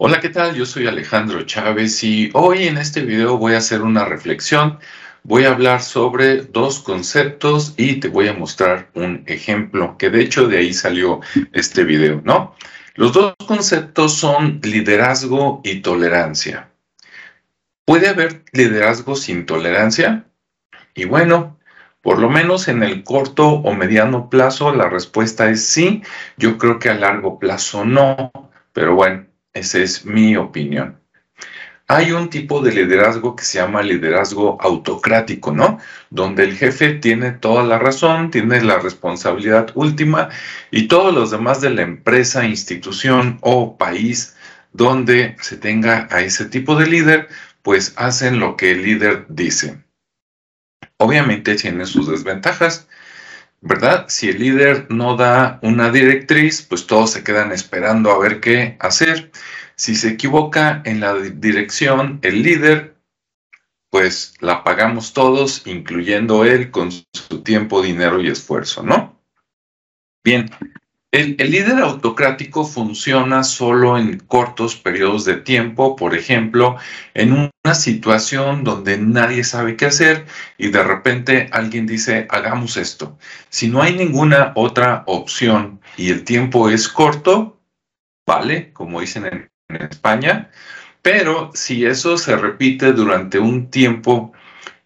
Hola, ¿qué tal? Yo soy Alejandro Chávez y hoy en este video voy a hacer una reflexión. Voy a hablar sobre dos conceptos y te voy a mostrar un ejemplo, que de hecho de ahí salió este video, ¿no? Los dos conceptos son liderazgo y tolerancia. ¿Puede haber liderazgo sin tolerancia? Y bueno, por lo menos en el corto o mediano plazo la respuesta es sí. Yo creo que a largo plazo no, pero bueno, esa es mi opinión. Hay un tipo de liderazgo que se llama liderazgo autocrático, ¿no? Donde el jefe tiene toda la razón, tiene la responsabilidad última y todos los demás de la empresa, institución o país donde se tenga a ese tipo de líder, pues hacen lo que el líder dice. Obviamente tiene sus desventajas, ¿verdad? Si el líder no da una directriz, pues todos se quedan esperando a ver qué hacer. Si se equivoca en la dirección el líder, pues la pagamos todos, incluyendo él, con su tiempo, dinero y esfuerzo, ¿no? Bien, el, líder autocrático funciona solo en cortos periodos de tiempo, por ejemplo, en una situación donde nadie sabe qué hacer y de repente alguien dice, hagamos esto. Si no hay ninguna otra opción y el tiempo es corto, vale, como dicen en, en España, pero si eso se repite durante un tiempo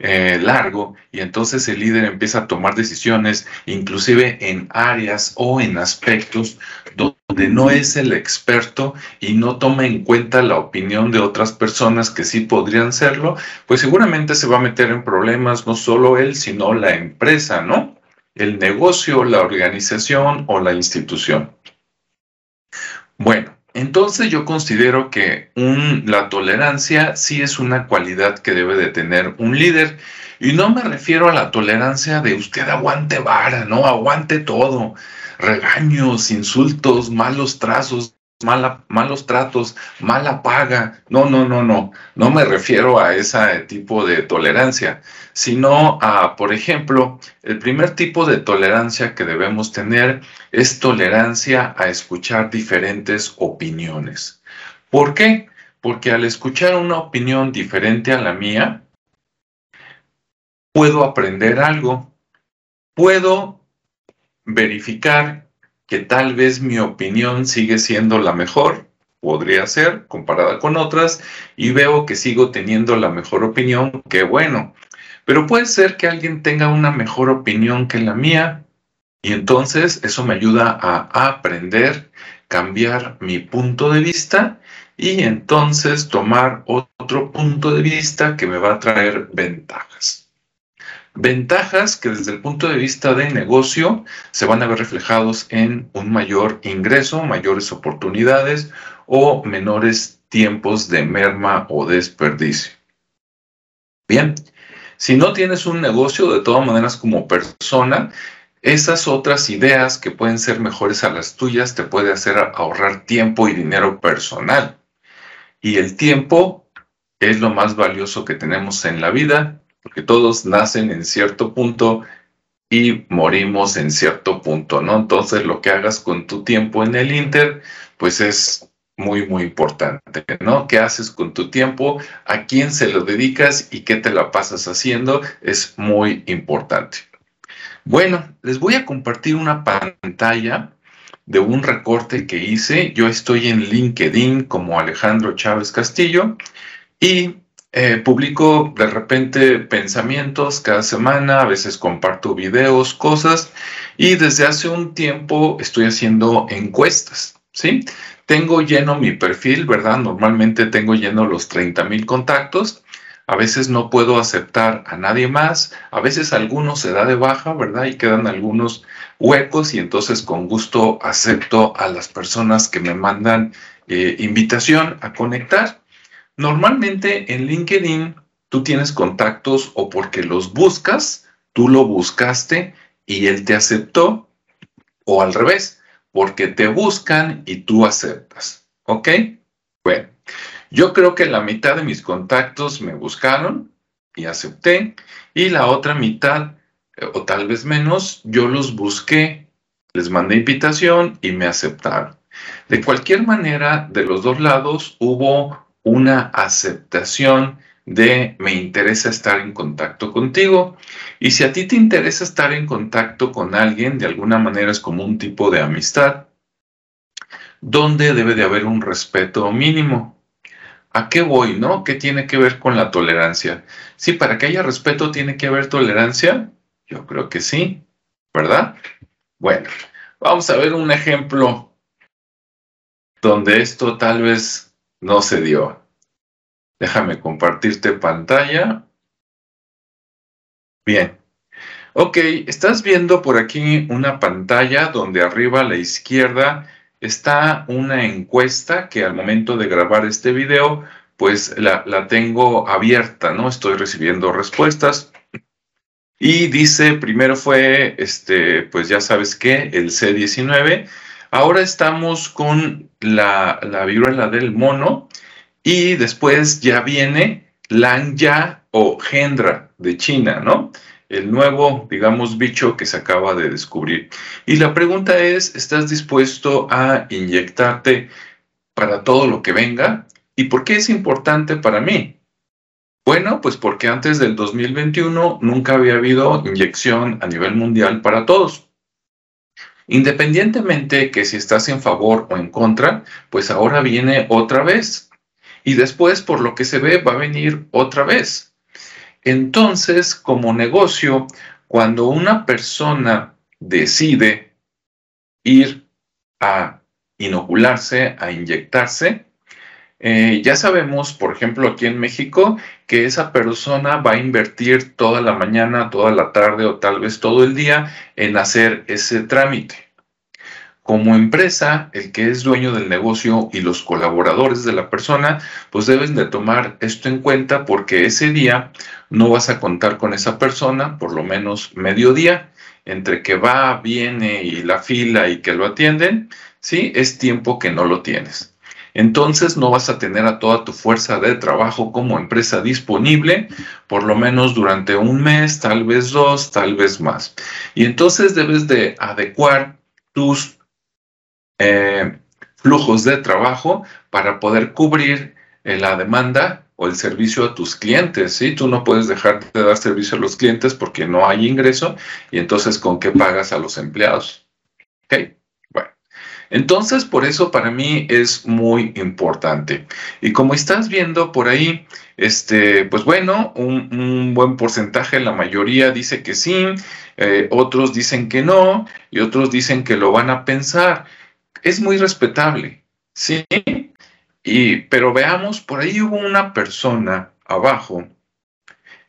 eh, largo y entonces el líder empieza a tomar decisiones, inclusive en áreas o en aspectos donde no es el experto y no toma en cuenta la opinión de otras personas que sí podrían serlo, pues seguramente se va a meter en problemas no solo él, sino la empresa, ¿no? El negocio, la organización o la institución. Bueno, entonces yo considero que la tolerancia sí es una cualidad que debe de tener un líder. Y no me refiero a la tolerancia de usted aguante vara, no, aguante todo. Regaños, insultos, malos trazos, malos tratos, mala paga. No, no, no, no. No me refiero a ese tipo de tolerancia, sino a, por ejemplo, el primer tipo de tolerancia que debemos tener es tolerancia a escuchar diferentes opiniones. ¿Por qué? Porque al escuchar una opinión diferente a la mía, puedo aprender algo, puedo verificar que tal vez mi opinión sigue siendo la mejor, podría ser, comparada con otras, y veo que sigo teniendo la mejor opinión, qué bueno. Pero puede ser que alguien tenga una mejor opinión que la mía, y entonces eso me ayuda a aprender, cambiar mi punto de vista y entonces tomar otro punto de vista que me va a traer ventajas. Ventajas que desde el punto de vista de negocio se van a ver reflejados en un mayor ingreso, mayores oportunidades o menores tiempos de merma o desperdicio. Bien, si no tienes un negocio, de todas maneras como persona, esas otras ideas que pueden ser mejores a las tuyas te puede hacer ahorrar tiempo y dinero personal. Y el tiempo es lo más valioso que tenemos en la vida porque todos nacen en cierto punto y morimos en cierto punto, ¿no? Entonces lo que hagas con tu tiempo en el Inter, pues es muy, muy importante, ¿no? ¿Qué haces con tu tiempo? ¿A quién se lo dedicas y qué te la pasas haciendo? Es muy importante. Bueno, les voy a compartir una pantalla de un recorte que hice. Yo estoy en LinkedIn como Alejandro Chávez Castillo y eh, publico de repente pensamientos cada semana, a veces comparto videos, cosas, y desde hace un tiempo estoy haciendo encuestas, ¿sí? Tengo lleno mi perfil, ¿verdad? Normalmente tengo lleno los 30 mil contactos. A veces no puedo aceptar a nadie más, a veces algunos se da de baja, ¿verdad? Y quedan algunos huecos y entonces con gusto acepto a las personas que me mandan eh, invitación a conectar. Normalmente en LinkedIn tú tienes contactos o porque los buscas, tú lo buscaste y él te aceptó, o al revés, porque te buscan y tú aceptas. ¿Ok? Bueno, yo creo que la mitad de mis contactos me buscaron y acepté, y la otra mitad, eh, o tal vez menos, yo los busqué, les mandé invitación y me aceptaron. De cualquier manera, de los dos lados hubo una aceptación de me interesa estar en contacto contigo. Y si a ti te interesa estar en contacto con alguien, de alguna manera es como un tipo de amistad, donde debe de haber un respeto mínimo. ¿A qué voy, no? ¿Qué tiene que ver con la tolerancia? Sí, para que haya respeto tiene que haber tolerancia. Yo creo que sí, ¿verdad? Bueno, vamos a ver un ejemplo donde esto tal vez no se dio. Déjame compartirte pantalla. Bien. Ok, estás viendo por aquí una pantalla donde arriba a la izquierda está una encuesta que al momento de grabar este video, pues la, tengo abierta, ¿no? Estoy recibiendo respuestas. Y dice, primero fue, este, pues ya sabes qué, el C19. Ahora estamos con la, la viruela del mono y después ya viene Lanya o Gendra de China, ¿no? el nuevo, digamos, bicho que se acaba de descubrir. Y la pregunta es, ¿estás dispuesto a inyectarte para todo lo que venga? ¿Y por qué es importante para mí? Bueno, pues porque antes del 2021 nunca había habido inyección a nivel mundial para todos. Independientemente que si estás en favor o en contra, pues ahora viene otra vez. Y después, por lo que se ve, va a venir otra vez. Entonces, como negocio, cuando una persona decide ir a inocularse, a inyectarse, eh, ya sabemos, por ejemplo, aquí en México, que esa persona va a invertir toda la mañana, toda la tarde o tal vez todo el día en hacer ese trámite. Como empresa, el que es dueño del negocio y los colaboradores de la persona, pues deben de tomar esto en cuenta porque ese día no vas a contar con esa persona, por lo menos medio día, entre que va, viene y la fila y que lo atienden, ¿sí? Es tiempo que no lo tienes. Entonces no vas a tener a toda tu fuerza de trabajo como empresa disponible, por lo menos durante un mes, tal vez dos, tal vez más. Y entonces debes de adecuar tus eh, flujos de trabajo para poder cubrir eh, la demanda o el servicio a tus clientes, ¿sí? Tú no puedes dejar de dar servicio a los clientes porque no hay ingreso y entonces ¿con qué pagas a los empleados? ¿Ok? Entonces por eso para mí es muy importante. Y como estás viendo por ahí, este, pues bueno, un, buen porcentaje, la mayoría dice que sí, eh, otros dicen que no y otros dicen que lo van a pensar es muy respetable, ¿sí? Y, pero veamos, por ahí hubo una persona abajo,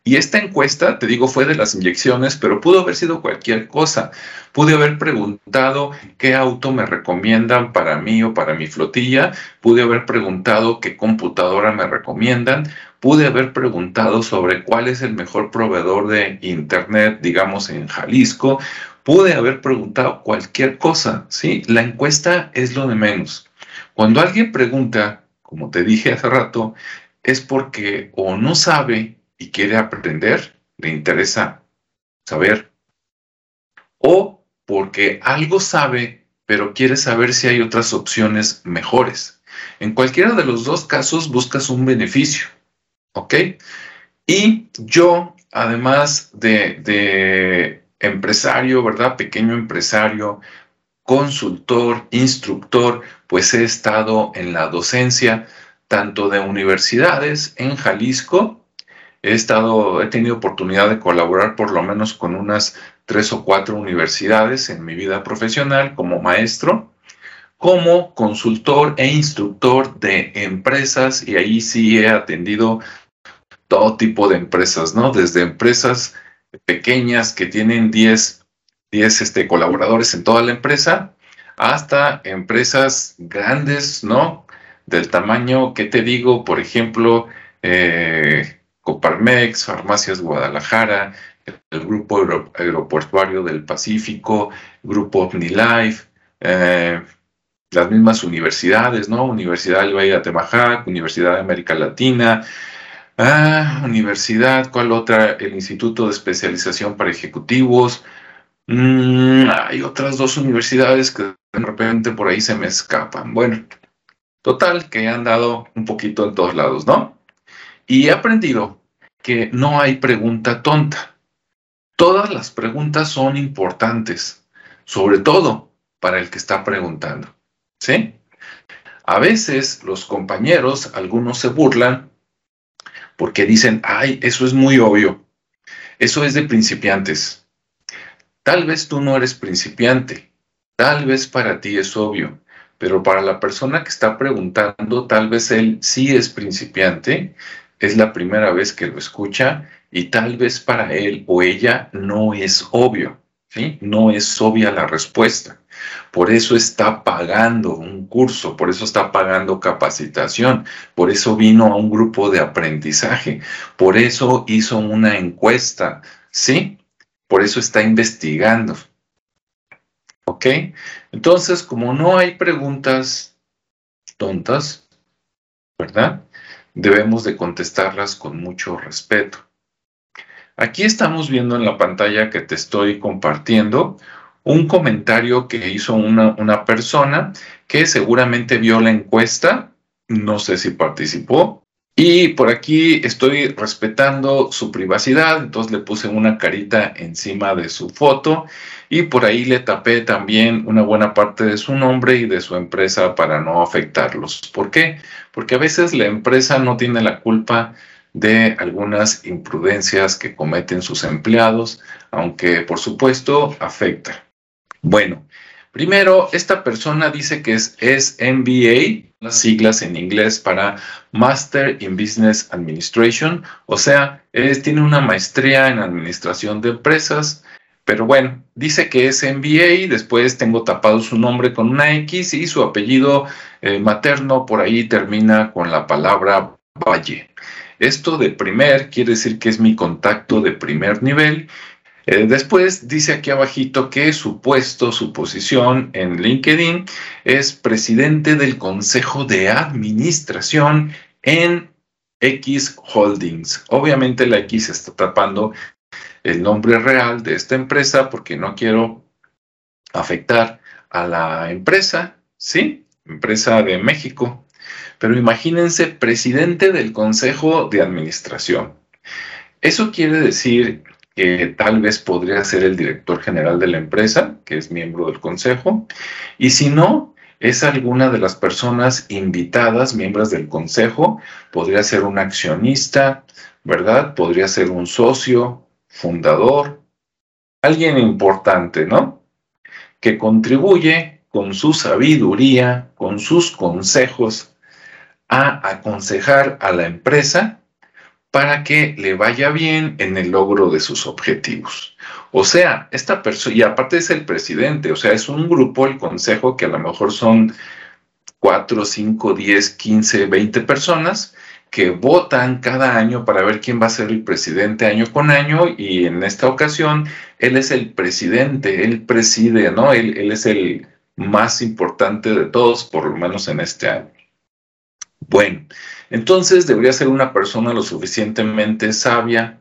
y esta encuesta, te digo, fue de las inyecciones, pero pudo haber sido cualquier cosa. Pude haber preguntado qué auto me recomiendan para mí o para mi flotilla, pude haber preguntado qué computadora me recomiendan, pude haber preguntado sobre cuál es el mejor proveedor de Internet, digamos, en Jalisco, pude haber preguntado cualquier cosa, ¿sí? La encuesta es lo de menos. Cuando alguien pregunta, como te dije hace rato, es porque o no sabe y quiere aprender, le interesa saber, o porque algo sabe, pero quiere saber si hay otras opciones mejores. En cualquiera de los dos casos buscas un beneficio, ¿ok? Y yo, además de, de empresario, ¿verdad? Pequeño empresario, consultor, instructor, pues he estado en la docencia tanto de universidades en Jalisco, he estado, he tenido oportunidad de colaborar por lo menos con unas tres o cuatro universidades en mi vida profesional como maestro, como consultor e instructor de empresas y ahí sí he atendido todo tipo de empresas, ¿no? Desde empresas pequeñas que tienen 10, 10 este, colaboradores en toda la empresa, hasta empresas grandes, ¿no? Del tamaño que te digo, por ejemplo, eh, Coparmex, Farmacias Guadalajara, el Grupo Aeroportuario del Pacífico, Grupo OmniLife, eh, las mismas universidades, ¿no? Universidad del Valle de Atemajac, Universidad de América Latina, Ah, universidad, ¿cuál otra? El Instituto de Especialización para Ejecutivos, Mm, hay otras dos universidades que de repente por ahí se me escapan. Bueno, total, que he andado un poquito en todos lados, ¿no? Y he aprendido que no hay pregunta tonta. Todas las preguntas son importantes, sobre todo para el que está preguntando, ¿sí? A veces los compañeros, algunos se burlan porque dicen, ay, eso es muy obvio, eso es de principiantes. Tal vez tú no eres principiante, tal vez para ti es obvio, pero para la persona que está preguntando, tal vez él sí es principiante, es la primera vez que lo escucha y tal vez para él o ella no es obvio, ¿sí? No es obvia la respuesta. Por eso está pagando un curso, por eso está pagando capacitación, por eso vino a un grupo de aprendizaje, por eso hizo una encuesta, ¿sí? Por eso está investigando. ¿Ok? Entonces, como no hay preguntas tontas, ¿verdad? Debemos de contestarlas con mucho respeto. Aquí estamos viendo en la pantalla que te estoy compartiendo un comentario que hizo una, una persona que seguramente vio la encuesta, no sé si participó, y por aquí estoy respetando su privacidad, entonces le puse una carita encima de su foto y por ahí le tapé también una buena parte de su nombre y de su empresa para no afectarlos. ¿Por qué? Porque a veces la empresa no tiene la culpa de algunas imprudencias que cometen sus empleados, aunque por supuesto afecta. Bueno, primero, esta persona dice que es, MBA, las siglas en inglés para Master in Business Administration, o sea, tiene una maestría en administración de empresas, pero bueno, dice que es MBA, después tengo tapado su nombre con una X y su apellido eh, materno por ahí termina con la palabra Valle. Esto de primer quiere decir que es mi contacto de primer nivel eh, después dice aquí abajito que su puesto, su posición en LinkedIn es presidente del Consejo de Administración en X Holdings. Obviamente la X está tapando el nombre real de esta empresa porque no quiero afectar a la empresa, ¿sí? Empresa de México. Pero imagínense, presidente del Consejo de Administración. Eso quiere decir que tal vez podría ser el director general de la empresa, que es miembro del consejo, y si no, es alguna de las personas invitadas, miembros del consejo, podría ser un accionista, ¿verdad? Podría ser un socio, fundador, alguien importante, ¿no? Que contribuye con su sabiduría, con sus consejos, a aconsejar a la empresa para que le vaya bien en el logro de sus objetivos. O sea, esta persona, y aparte es el presidente, o sea, es un grupo, el consejo, que a lo mejor son 4, 5, 10, 15, 20 personas que votan cada año para ver quién va a ser el presidente año con año y en esta ocasión él es el presidente, él preside, ¿no? Él, él es el más importante de todos, por lo menos en este año. Bueno, entonces debería ser una persona lo suficientemente sabia,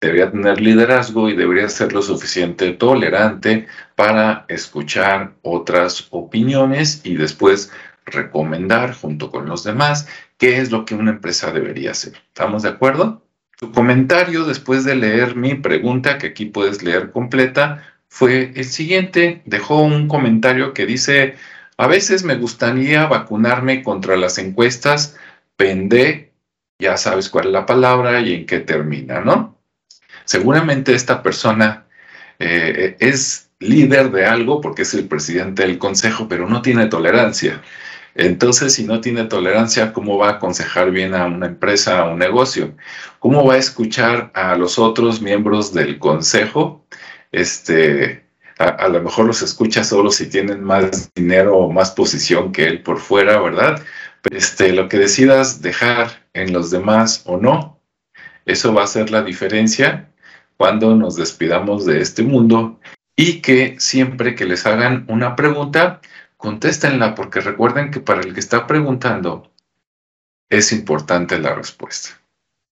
debería tener liderazgo y debería ser lo suficiente tolerante para escuchar otras opiniones y después recomendar junto con los demás qué es lo que una empresa debería hacer. ¿Estamos de acuerdo? Su comentario después de leer mi pregunta, que aquí puedes leer completa, fue el siguiente. Dejó un comentario que dice, a veces me gustaría vacunarme contra las encuestas pende, ya sabes cuál es la palabra y en qué termina, ¿no? Seguramente esta persona eh, es líder de algo porque es el presidente del consejo, pero no tiene tolerancia. Entonces, si no tiene tolerancia, ¿cómo va a aconsejar bien a una empresa, a un negocio? ¿Cómo va a escuchar a los otros miembros del consejo? Este, a, lo mejor los escucha solo si tienen más dinero o más posición que él por fuera, ¿verdad? Este, lo que decidas dejar en los demás o no, eso va a ser la diferencia cuando nos despidamos de este mundo y que siempre que les hagan una pregunta, contéstenla porque recuerden que para el que está preguntando es importante la respuesta.